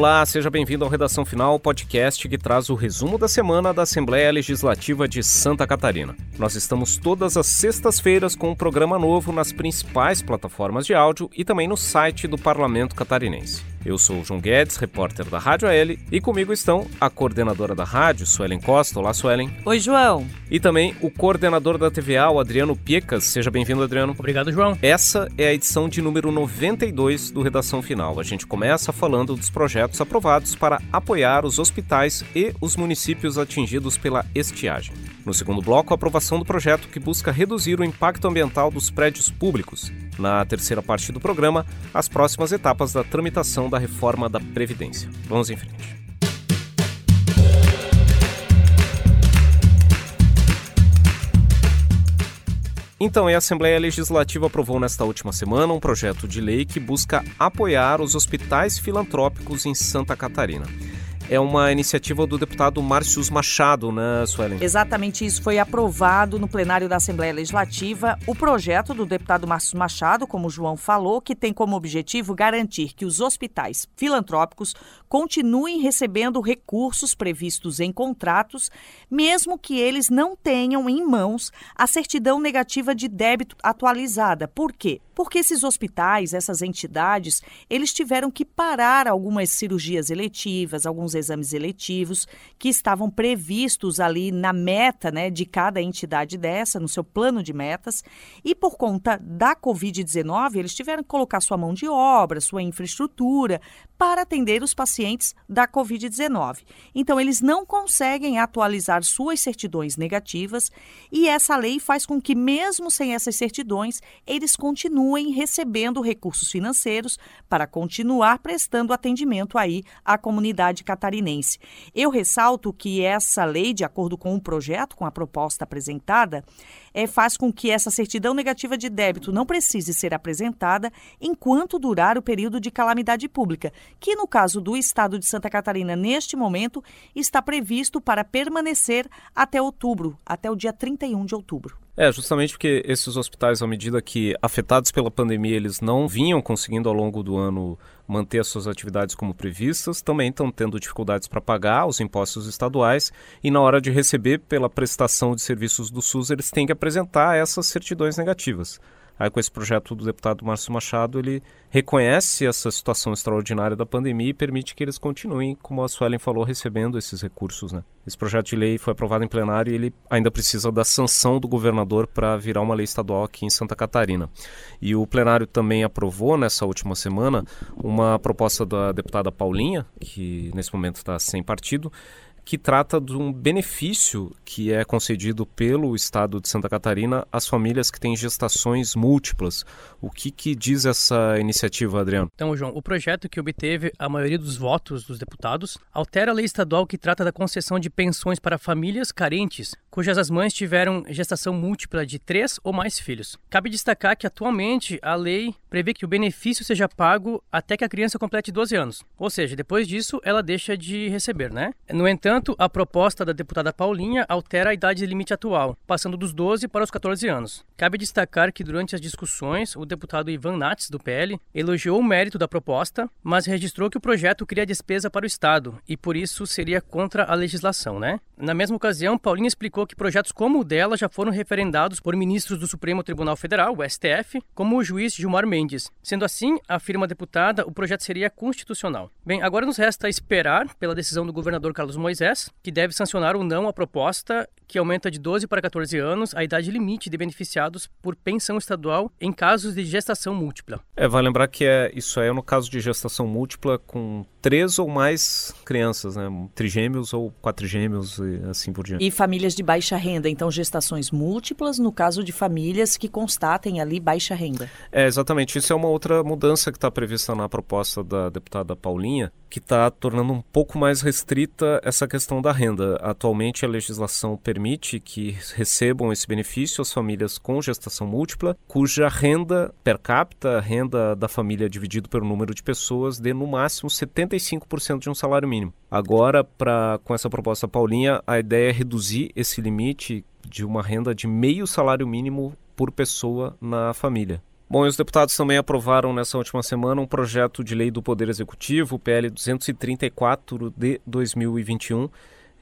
Olá, seja bem-vindo ao Redação Final, podcast que traz o resumo da semana da Assembleia Legislativa de Santa Catarina. Nós estamos todas as sextas-feiras com um programa novo nas principais plataformas de áudio e também no site do Parlamento Catarinense. Eu sou o João Guedes, repórter da Rádio AL, e comigo estão a coordenadora da rádio, Suelen Costa. Olá, Suelen. Oi, João. E também o coordenador da TVA, o Adriano Piecas. Seja bem-vindo, Adriano. Obrigado, João. Essa é a edição de número 92 do Redação Final. A gente começa falando dos projetos aprovados para apoiar os hospitais e os municípios atingidos pela estiagem. No segundo bloco, a aprovação do projeto que busca reduzir o impacto ambiental dos prédios públicos. Na terceira parte do programa, as próximas etapas da tramitação da reforma da Previdência. Vamos em frente. Então, a Assembleia Legislativa aprovou nesta última semana um projeto de lei que busca apoiar os hospitais filantrópicos em Santa Catarina é uma iniciativa do deputado Márcio Machado, né, Suelen? Exatamente isso. Foi aprovado no plenário da Assembleia Legislativa o projeto do deputado Márcio Machado, como o João falou, que tem como objetivo garantir que os hospitais filantrópicos continuem recebendo recursos previstos em contratos, mesmo que eles não tenham em mãos a certidão negativa de débito atualizada. Por quê? Porque esses hospitais, essas entidades, eles tiveram que parar algumas cirurgias eletivas, alguns exames eletivos que estavam previstos ali na meta né, de cada entidade dessa, no seu plano de metas, e por conta da Covid-19, eles tiveram que colocar sua mão de obra, sua infraestrutura para atender os pacientes da Covid-19. Então, eles não conseguem atualizar suas certidões negativas e essa lei faz com que, mesmo sem essas certidões, eles continuem recebendo recursos financeiros para continuar prestando atendimento aí à comunidade catarinense. Eu ressalto que essa lei, de acordo com o projeto, com a proposta apresentada, é, faz com que essa certidão negativa de débito não precise ser apresentada enquanto durar o período de calamidade pública, que no caso do estado de Santa Catarina, neste momento, está previsto para permanecer até outubro, até o dia 31 de outubro. É, justamente porque esses hospitais, à medida que afetados pela pandemia, eles não vinham conseguindo ao longo do ano manter as suas atividades como previstas, também estão tendo dificuldades para pagar os impostos estaduais e na hora de receber pela prestação de serviços do SUS, eles têm que apresentar essas certidões negativas. Aí, com esse projeto do deputado Márcio Machado, ele reconhece essa situação extraordinária da pandemia e permite que eles continuem, como a Suelen falou, recebendo esses recursos. Né? Esse projeto de lei foi aprovado em plenário e ele ainda precisa da sanção do governador para virar uma lei estadual aqui em Santa Catarina. E o plenário também aprovou, nessa última semana, uma proposta da deputada Paulinha, que nesse momento está sem partido, que trata de um benefício que é concedido pelo Estado de Santa Catarina às famílias que têm gestações múltiplas. O que, que diz essa iniciativa, Adriano? Então, João, o projeto que obteve a maioria dos votos dos deputados altera a lei estadual que trata da concessão de pensões para famílias carentes cujas as mães tiveram gestação múltipla de três ou mais filhos. Cabe destacar que atualmente a lei prevê que o benefício seja pago até que a criança complete 12 anos. Ou seja, depois disso ela deixa de receber, né? No entanto, a proposta da deputada Paulinha altera a idade limite atual, passando dos 12 para os 14 anos. Cabe destacar que durante as discussões, o deputado Ivan Nats, do PL, elogiou o mérito da proposta, mas registrou que o projeto cria despesa para o Estado e por isso seria contra a legislação, né? Na mesma ocasião, Paulinha explicou que projetos como o dela já foram referendados por ministros do Supremo Tribunal Federal, o STF, como o juiz Gilmar Mendes. Sendo assim, afirma a deputada, o projeto seria constitucional. Bem, agora nos resta esperar pela decisão do governador Carlos Moisés que deve sancionar ou não a proposta que aumenta de 12 para 14 anos a idade limite de beneficiados por pensão estadual em casos de gestação múltipla. É, vai lembrar que é, isso aí é no caso de gestação múltipla com três ou mais crianças, né? Trigêmeos ou quatrigêmeos e assim por diante. E famílias de baixa renda, então gestações múltiplas no caso de famílias que constatem ali baixa renda. É, exatamente. Isso é uma outra mudança que está prevista na proposta da deputada Paulinha, que está tornando um pouco mais restrita essa questão da renda. Atualmente a legislação permite que recebam esse benefício as famílias com gestação múltipla, cuja renda per capita, renda da família dividido pelo número de pessoas, dê no máximo 75% de um salário mínimo. Agora, pra, com essa proposta Paulinha, a ideia é reduzir esse limite de uma renda de meio salário mínimo por pessoa na família. Bom, e os deputados também aprovaram nessa última semana um projeto de lei do Poder Executivo, PL 234 de 2021,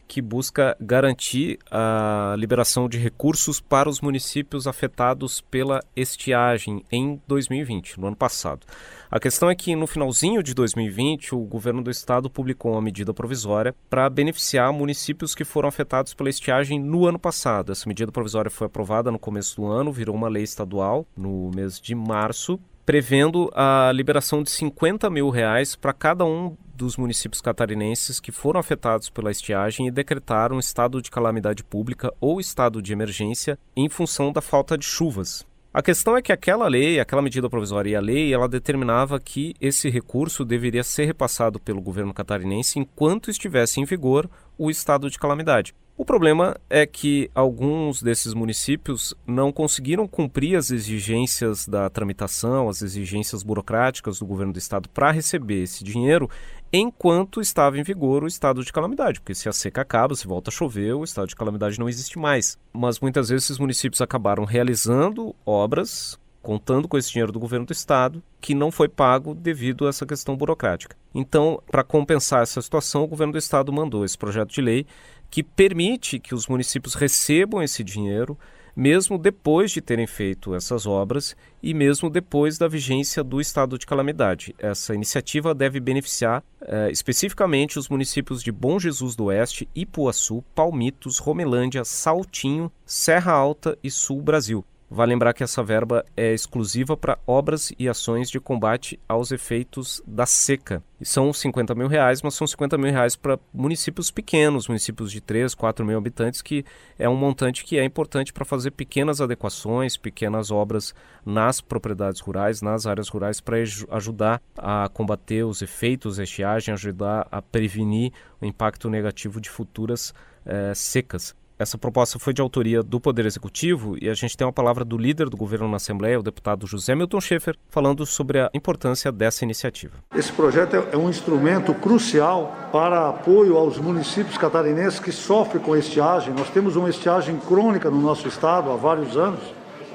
que busca garantir a liberação de recursos para os municípios afetados pela estiagem em 2020, no ano passado. A questão é que no finalzinho de 2020, o governo do estado publicou uma medida provisória para beneficiar municípios que foram afetados pela estiagem no ano passado. Essa medida provisória foi aprovada no começo do ano, virou uma lei estadual no mês de março, prevendo a liberação de 50 mil reais para cada um dos municípios catarinenses que foram afetados pela estiagem e decretaram estado de calamidade pública ou estado de emergência em função da falta de chuvas. A questão é que aquela lei, aquela medida provisória e a lei, ela determinava que esse recurso deveria ser repassado pelo governo catarinense enquanto estivesse em vigor o estado de calamidade. O problema é que alguns desses municípios não conseguiram cumprir as exigências da tramitação, as exigências burocráticas do governo do estado para receber esse dinheiro enquanto estava em vigor o estado de calamidade, porque se a seca acaba, se volta a chover, o estado de calamidade não existe mais. Mas muitas vezes esses municípios acabaram realizando obras contando com esse dinheiro do governo do estado, que não foi pago devido a essa questão burocrática. Então, para compensar essa situação, o governo do estado mandou esse projeto de lei que permite que os municípios recebam esse dinheiro mesmo depois de terem feito essas obras e mesmo depois da vigência do estado de calamidade. Essa iniciativa deve beneficiar eh, especificamente os municípios de Bom Jesus do Oeste, Ipuaçu, Palmitos, Romelândia, Saltinho, Serra Alta e Sul Brasil. Vale lembrar que essa verba é exclusiva para obras e ações de combate aos efeitos da seca. E são 50 mil reais, mas são 50 mil reais para municípios pequenos, municípios de 3, 4 mil habitantes, que é um montante que é importante para fazer pequenas adequações, pequenas obras nas propriedades rurais, nas áreas rurais, para ajudar a combater os efeitos da estiagem, ajudar a prevenir o impacto negativo de futuras eh, secas. Essa proposta foi de autoria do Poder Executivo e a gente tem uma palavra do líder do governo na Assembleia, o deputado José Milton Schaefer, falando sobre a importância dessa iniciativa. Esse projeto é um instrumento crucial para apoio aos municípios catarinenses que sofrem com estiagem. Nós temos uma estiagem crônica no nosso estado há vários anos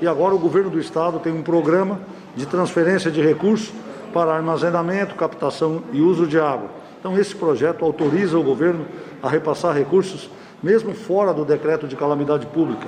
e agora o governo do estado tem um programa de transferência de recursos para armazenamento, captação e uso de água. Então, esse projeto autoriza o governo a repassar recursos mesmo fora do decreto de calamidade pública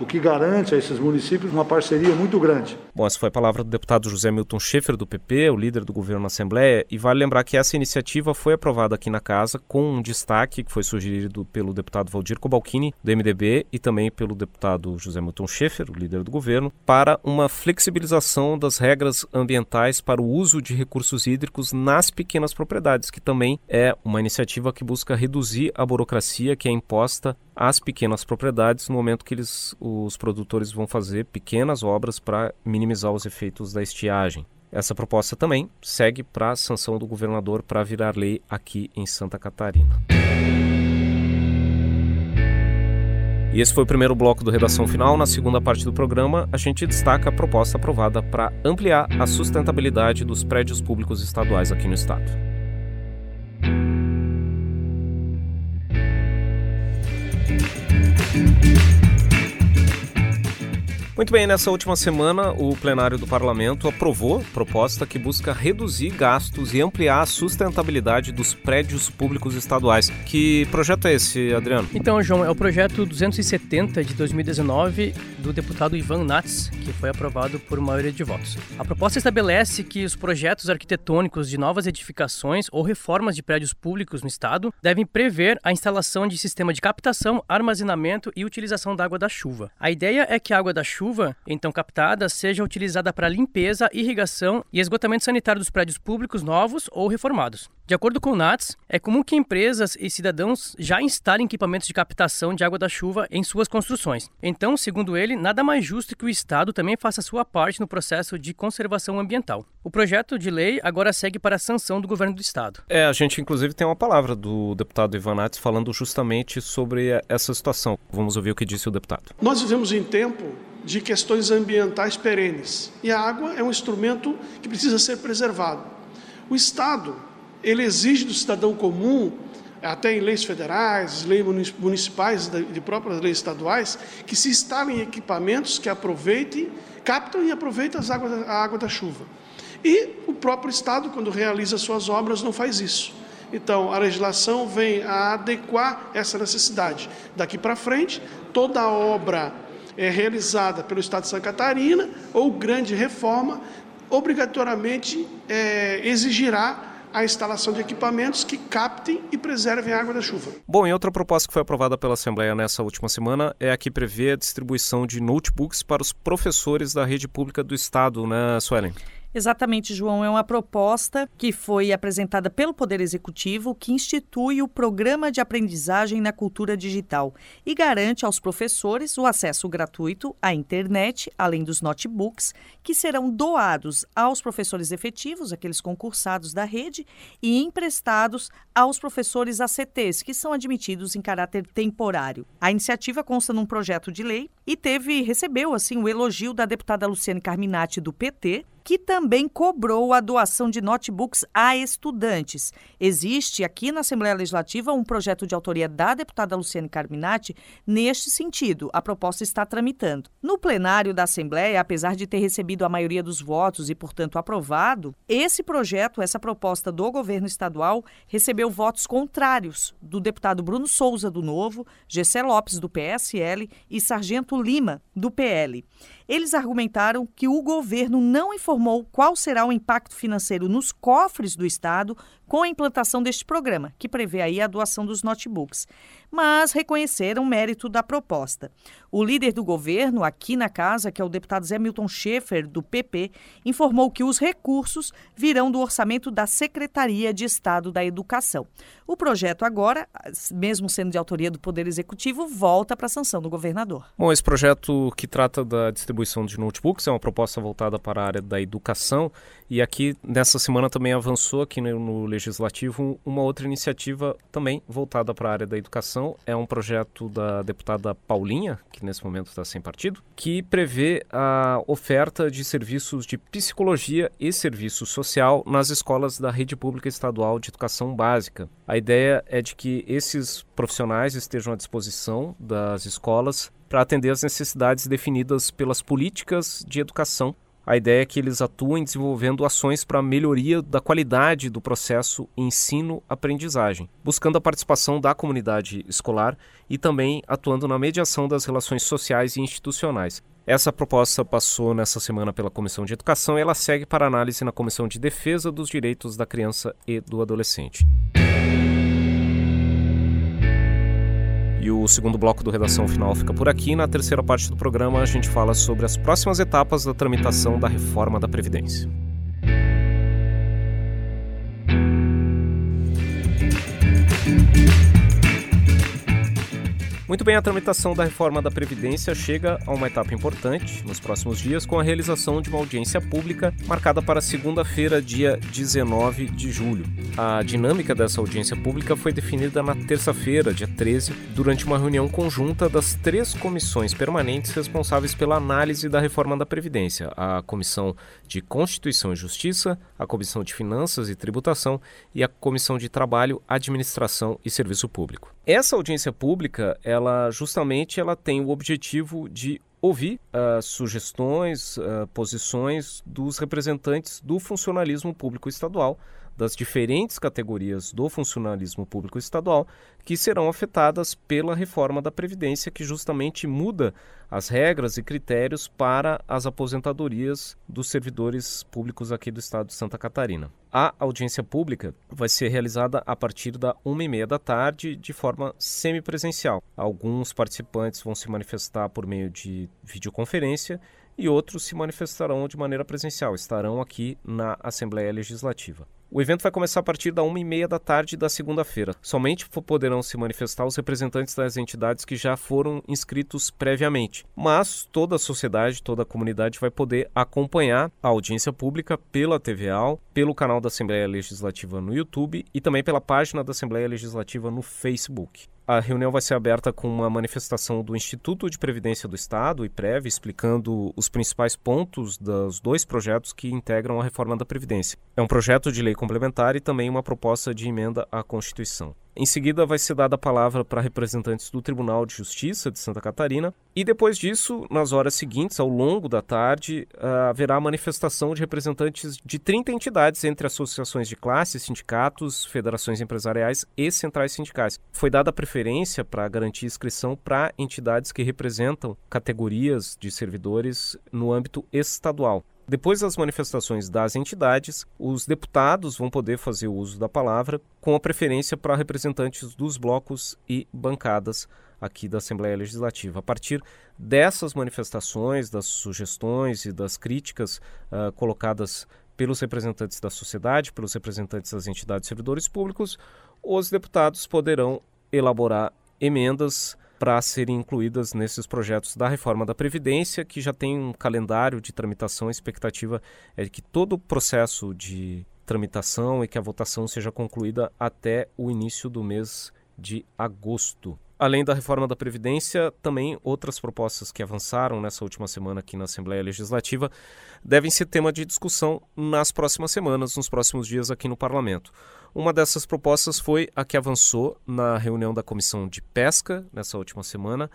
o que garante a esses municípios uma parceria muito grande. Bom, essa foi a palavra do deputado José Milton Schaefer, do PP, o líder do governo na Assembleia, e vale lembrar que essa iniciativa foi aprovada aqui na Casa com um destaque que foi sugerido pelo deputado Valdir Cobalcini, do MDB, e também pelo deputado José Milton Schaefer, o líder do governo, para uma flexibilização das regras ambientais para o uso de recursos hídricos nas pequenas propriedades, que também é uma iniciativa que busca reduzir a burocracia que é imposta às pequenas propriedades no momento que eles, os produtores vão fazer pequenas obras para minimizar os efeitos da estiagem. Essa proposta também segue para a sanção do governador para virar lei aqui em Santa Catarina. E esse foi o primeiro bloco do Redação Final. Na segunda parte do programa, a gente destaca a proposta aprovada para ampliar a sustentabilidade dos prédios públicos estaduais aqui no estado. Muito bem, nessa última semana, o plenário do parlamento aprovou proposta que busca reduzir gastos e ampliar a sustentabilidade dos prédios públicos estaduais. Que projeto é esse, Adriano? Então, João, é o projeto 270 de 2019 do deputado Ivan Nats, que foi aprovado por maioria de votos. A proposta estabelece que os projetos arquitetônicos de novas edificações ou reformas de prédios públicos no estado devem prever a instalação de sistema de captação, armazenamento e utilização da água da chuva. A ideia é que a água da chuva chuva, então captada, seja utilizada para limpeza, irrigação e esgotamento sanitário dos prédios públicos novos ou reformados. De acordo com o NATS, é comum que empresas e cidadãos já instalem equipamentos de captação de água da chuva em suas construções. Então, segundo ele, nada mais justo que o Estado também faça sua parte no processo de conservação ambiental. O projeto de lei agora segue para a sanção do governo do Estado. É, a gente inclusive tem uma palavra do deputado Ivan Nats falando justamente sobre essa situação. Vamos ouvir o que disse o deputado. Nós vivemos em tempo de questões ambientais perenes. E a água é um instrumento que precisa ser preservado. O Estado, ele exige do cidadão comum até em leis federais, leis municipais, de próprias leis estaduais, que se instalem equipamentos que aproveitem, captam e aproveitam as águas, a água da chuva. E o próprio Estado, quando realiza suas obras, não faz isso. Então, a legislação vem a adequar essa necessidade. Daqui para frente, toda obra é realizada pelo Estado de Santa Catarina ou grande reforma, obrigatoriamente é, exigirá a instalação de equipamentos que captem e preservem a água da chuva. Bom, e outra proposta que foi aprovada pela Assembleia nessa última semana é a que prevê a distribuição de notebooks para os professores da rede pública do Estado, né, Suelen? Exatamente, João. É uma proposta que foi apresentada pelo Poder Executivo que institui o Programa de Aprendizagem na Cultura Digital e garante aos professores o acesso gratuito à internet, além dos notebooks, que serão doados aos professores efetivos, aqueles concursados da rede, e emprestados aos professores ACTs, que são admitidos em caráter temporário. A iniciativa consta num projeto de lei e teve recebeu assim o elogio da deputada Luciane Carminati do PT, que também cobrou a doação de notebooks a estudantes. Existe aqui na Assembleia Legislativa um projeto de autoria da deputada Luciane Carminati neste sentido. A proposta está tramitando. No plenário da Assembleia, apesar de ter recebido a maioria dos votos e, portanto, aprovado, esse projeto, essa proposta do governo estadual, recebeu votos contrários do deputado Bruno Souza, do Novo, Gessé Lopes, do PSL e Sargento Lima, do PL. Eles argumentaram que o governo não informou qual será o impacto financeiro nos cofres do Estado com a implantação deste programa, que prevê aí a doação dos notebooks, mas reconheceram o mérito da proposta. O líder do governo aqui na casa, que é o deputado Zé Milton Schaefer, do PP, informou que os recursos virão do orçamento da Secretaria de Estado da Educação. O projeto agora, mesmo sendo de autoria do Poder Executivo, volta para a sanção do governador. Bom, esse projeto que trata da distribuição de notebooks é uma proposta voltada para a área da educação e aqui nessa semana também avançou aqui no, Legislativo uma outra iniciativa também voltada para a área da educação. É um projeto da deputada Paulinha, que nesse momento está sem partido, que prevê a oferta de serviços de psicologia e serviço social nas escolas da rede pública estadual de educação básica. A ideia é de que esses profissionais estejam à disposição das escolas para atender às necessidades definidas pelas políticas de educação a ideia é que eles atuem desenvolvendo ações para melhoria da qualidade do processo ensino-aprendizagem, buscando a participação da comunidade escolar e também atuando na mediação das relações sociais e institucionais. Essa proposta passou nessa semana pela Comissão de Educação e ela segue para análise na Comissão de Defesa dos Direitos da Criança e do Adolescente. E o segundo bloco do Redação Final fica por aqui. Na terceira parte do programa, a gente fala sobre as próximas etapas da tramitação da reforma da Previdência. Muito bem, a tramitação da reforma da Previdência chega a uma etapa importante nos próximos dias com a realização de uma audiência pública marcada para segunda-feira, dia 19 de julho. A dinâmica dessa audiência pública foi definida na terça-feira, dia 13, durante uma reunião conjunta das três comissões permanentes responsáveis pela análise da reforma da Previdência: a Comissão de Constituição e Justiça, a Comissão de Finanças e Tributação e a Comissão de Trabalho, Administração e Serviço Público. Essa audiência pública, ela justamente ela tem o objetivo de ouvir uh, sugestões, uh, posições dos representantes do funcionalismo público estadual, das diferentes categorias do funcionalismo público estadual que serão afetadas pela reforma da Previdência, que justamente muda as regras e critérios para as aposentadorias dos servidores públicos aqui do estado de Santa Catarina. A audiência pública vai ser realizada a partir da uma e meia da tarde de forma semipresencial. Alguns participantes vão se manifestar por meio de videoconferência e outros se manifestarão de maneira presencial, estarão aqui na Assembleia Legislativa. O evento vai começar a partir da uma e meia da tarde da segunda-feira. Somente poderão se manifestar os representantes das entidades que já foram inscritos previamente. Mas toda a sociedade, toda a comunidade vai poder acompanhar a audiência pública pela TVA, pelo canal da Assembleia Legislativa no YouTube e também pela página da Assembleia Legislativa no Facebook. A reunião vai ser aberta com uma manifestação do Instituto de Previdência do Estado, IPREV, explicando os principais pontos dos dois projetos que integram a reforma da Previdência. É um projeto de lei complementar e também uma proposta de emenda à Constituição. Em seguida, vai ser dada a palavra para representantes do Tribunal de Justiça de Santa Catarina. E depois disso, nas horas seguintes, ao longo da tarde, uh, haverá manifestação de representantes de 30 entidades, entre associações de classe, sindicatos, federações empresariais e centrais sindicais. Foi dada preferência para garantir inscrição para entidades que representam categorias de servidores no âmbito estadual. Depois das manifestações das entidades, os deputados vão poder fazer o uso da palavra, com a preferência para representantes dos blocos e bancadas aqui da Assembleia Legislativa. A partir dessas manifestações, das sugestões e das críticas uh, colocadas pelos representantes da sociedade, pelos representantes das entidades servidores públicos, os deputados poderão elaborar emendas para serem incluídas nesses projetos da reforma da Previdência, que já tem um calendário de tramitação. A expectativa é que todo o processo de tramitação e que a votação seja concluída até o início do mês de agosto. Além da reforma da Previdência, também outras propostas que avançaram nessa última semana aqui na Assembleia Legislativa devem ser tema de discussão nas próximas semanas, nos próximos dias aqui no Parlamento. Uma dessas propostas foi a que avançou na reunião da Comissão de Pesca nessa última semana,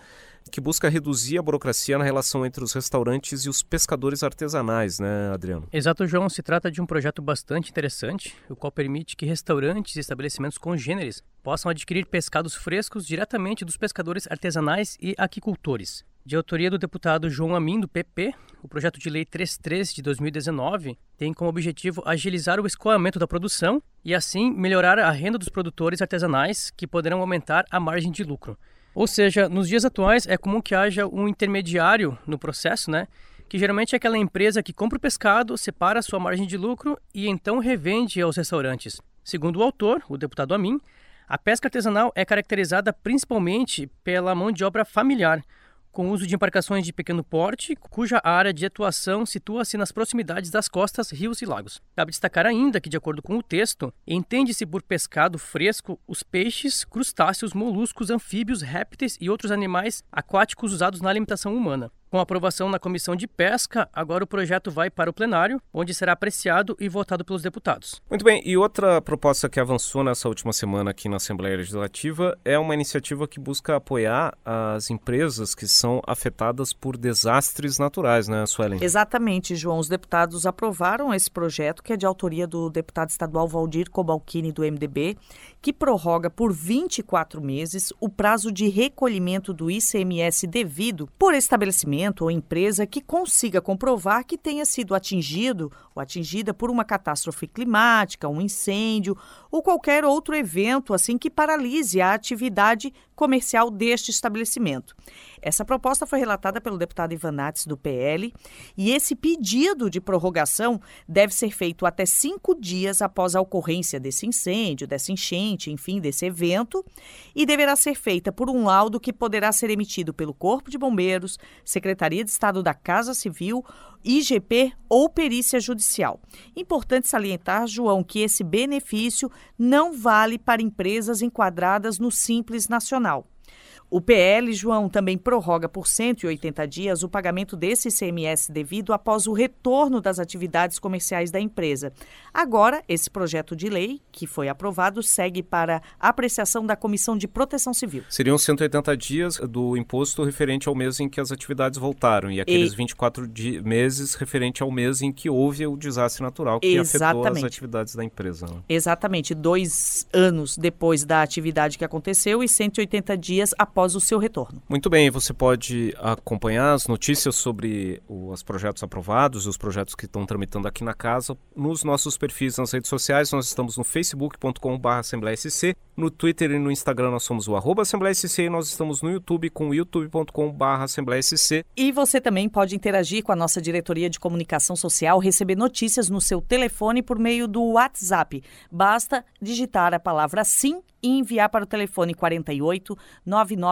que busca reduzir a burocracia na relação entre os restaurantes e os pescadores artesanais, né, Adriano? Exato, João. Se trata de um projeto bastante interessante, o qual permite que restaurantes e estabelecimentos congêneres possam adquirir pescados frescos diretamente dos pescadores artesanais e aquicultores. De autoria do deputado João Amin, do PP, o projeto de lei 33 de 2019 tem como objetivo agilizar o escoamento da produção e, assim, melhorar a renda dos produtores artesanais, que poderão aumentar a margem de lucro. Ou seja, nos dias atuais é comum que haja um intermediário no processo, né? Que geralmente é aquela empresa que compra o pescado, separa sua margem de lucro e então revende aos restaurantes. Segundo o autor, o deputado Amin, a pesca artesanal é caracterizada principalmente pela mão de obra familiar, com uso de embarcações de pequeno porte, cuja área de atuação situa-se nas proximidades das costas, rios e lagos. Cabe destacar ainda que, de acordo com o texto, entende-se por pescado fresco os peixes, crustáceos, moluscos, anfíbios, répteis e outros animais aquáticos usados na alimentação humana. Com aprovação na Comissão de Pesca, agora o projeto vai para o plenário, onde será apreciado e votado pelos deputados. Muito bem, e outra proposta que avançou nessa última semana aqui na Assembleia Legislativa é uma iniciativa que busca apoiar as empresas que são afetadas por desastres naturais, né, Suelen? Exatamente, João. Os deputados aprovaram esse projeto, que é de autoria do deputado estadual Valdir Cobalcini, do MDB, que prorroga por 24 meses o prazo de recolhimento do ICMS devido por estabelecimento ou empresa que consiga comprovar que tenha sido atingido ou atingida por uma catástrofe climática, um incêndio ou qualquer outro evento assim que paralise a atividade comercial deste estabelecimento. Essa proposta foi relatada pelo deputado Ivanates do PL e esse pedido de prorrogação deve ser feito até cinco dias após a ocorrência desse incêndio, dessa enchente, enfim, desse evento, e deverá ser feita por um laudo que poderá ser emitido pelo Corpo de Bombeiros, Secretaria de Estado da Casa Civil IGP ou perícia judicial. Importante salientar, João, que esse benefício não vale para empresas enquadradas no Simples Nacional. O PL, João, também prorroga por 180 dias o pagamento desse ICMS devido após o retorno das atividades comerciais da empresa. Agora, esse projeto de lei, que foi aprovado, segue para apreciação da Comissão de Proteção Civil. Seriam 180 dias do imposto referente ao mês em que as atividades voltaram e aqueles e... 24 meses referente ao mês em que houve o desastre natural que Exatamente. afetou as atividades da empresa. Né? Exatamente. Dois anos depois da atividade que aconteceu e 180 dias após após o seu retorno. Muito bem, você pode acompanhar as notícias sobre os projetos aprovados, os projetos que estão tramitando aqui na casa, nos nossos perfis nas redes sociais. Nós estamos no facebook.com.br assembleiasc, no Twitter e no Instagram nós somos o arroba assembleiasc e nós estamos no YouTube com youtube.com.br assembleiasc. E você também pode interagir com a nossa diretoria de comunicação social, receber notícias no seu telefone por meio do WhatsApp. Basta digitar a palavra sim e enviar para o telefone 48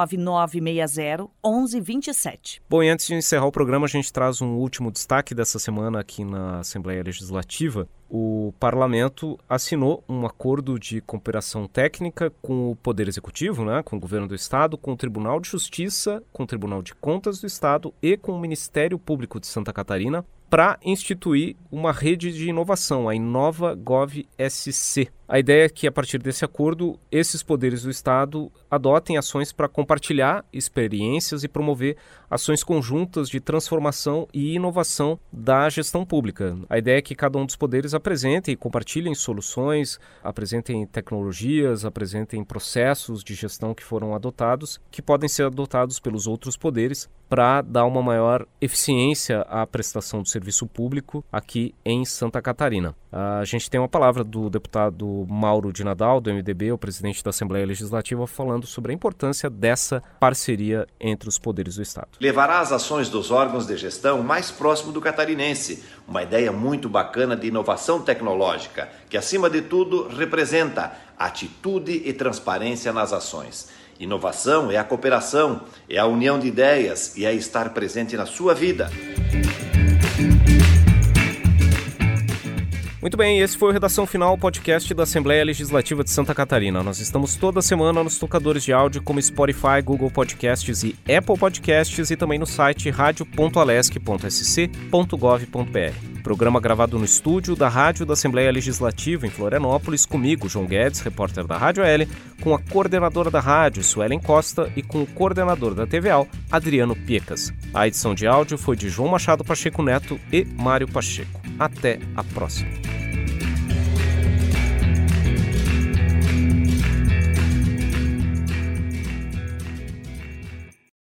99960 1127. Bom, e antes de encerrar o programa, a gente traz um último destaque dessa semana aqui na Assembleia Legislativa o parlamento assinou um acordo de cooperação técnica com o Poder Executivo, né, com o governo do Estado, com o Tribunal de Justiça, com o Tribunal de Contas do Estado e com o Ministério Público de Santa Catarina para instituir uma rede de inovação, a Inova Gov SC. A ideia é que, a partir desse acordo, esses poderes do Estado adotem ações para compartilhar experiências e promover ações conjuntas de transformação e inovação da gestão pública. A ideia é que cada um dos poderes apresentem e compartilhem soluções, apresentem tecnologias, apresentem processos de gestão que foram adotados, que podem ser adotados pelos outros poderes para dar uma maior eficiência à prestação do serviço público aqui em Santa Catarina. A gente tem uma palavra do deputado Mauro de Nadal, do MDB, o presidente da Assembleia Legislativa, falando sobre a importância dessa parceria entre os poderes do Estado. Levará as ações dos órgãos de gestão mais próximo do catarinense, uma ideia muito bacana de inovação tecnológica, que acima de tudo representa atitude e transparência nas ações. Inovação é a cooperação, é a união de ideias e é estar presente na sua vida. Muito bem, esse foi o Redação Final, podcast da Assembleia Legislativa de Santa Catarina. Nós estamos toda semana nos tocadores de áudio como Spotify, Google Podcasts e Apple Podcasts e também no site radio.alesc.sc.gov.br. Programa gravado no estúdio da Rádio da Assembleia Legislativa em Florianópolis, comigo, João Guedes, repórter da Rádio L, com a coordenadora da rádio, Suelen Costa, e com o coordenador da TVAL, Adriano Piecas. A edição de áudio foi de João Machado Pacheco Neto e Mário Pacheco. Até a próxima.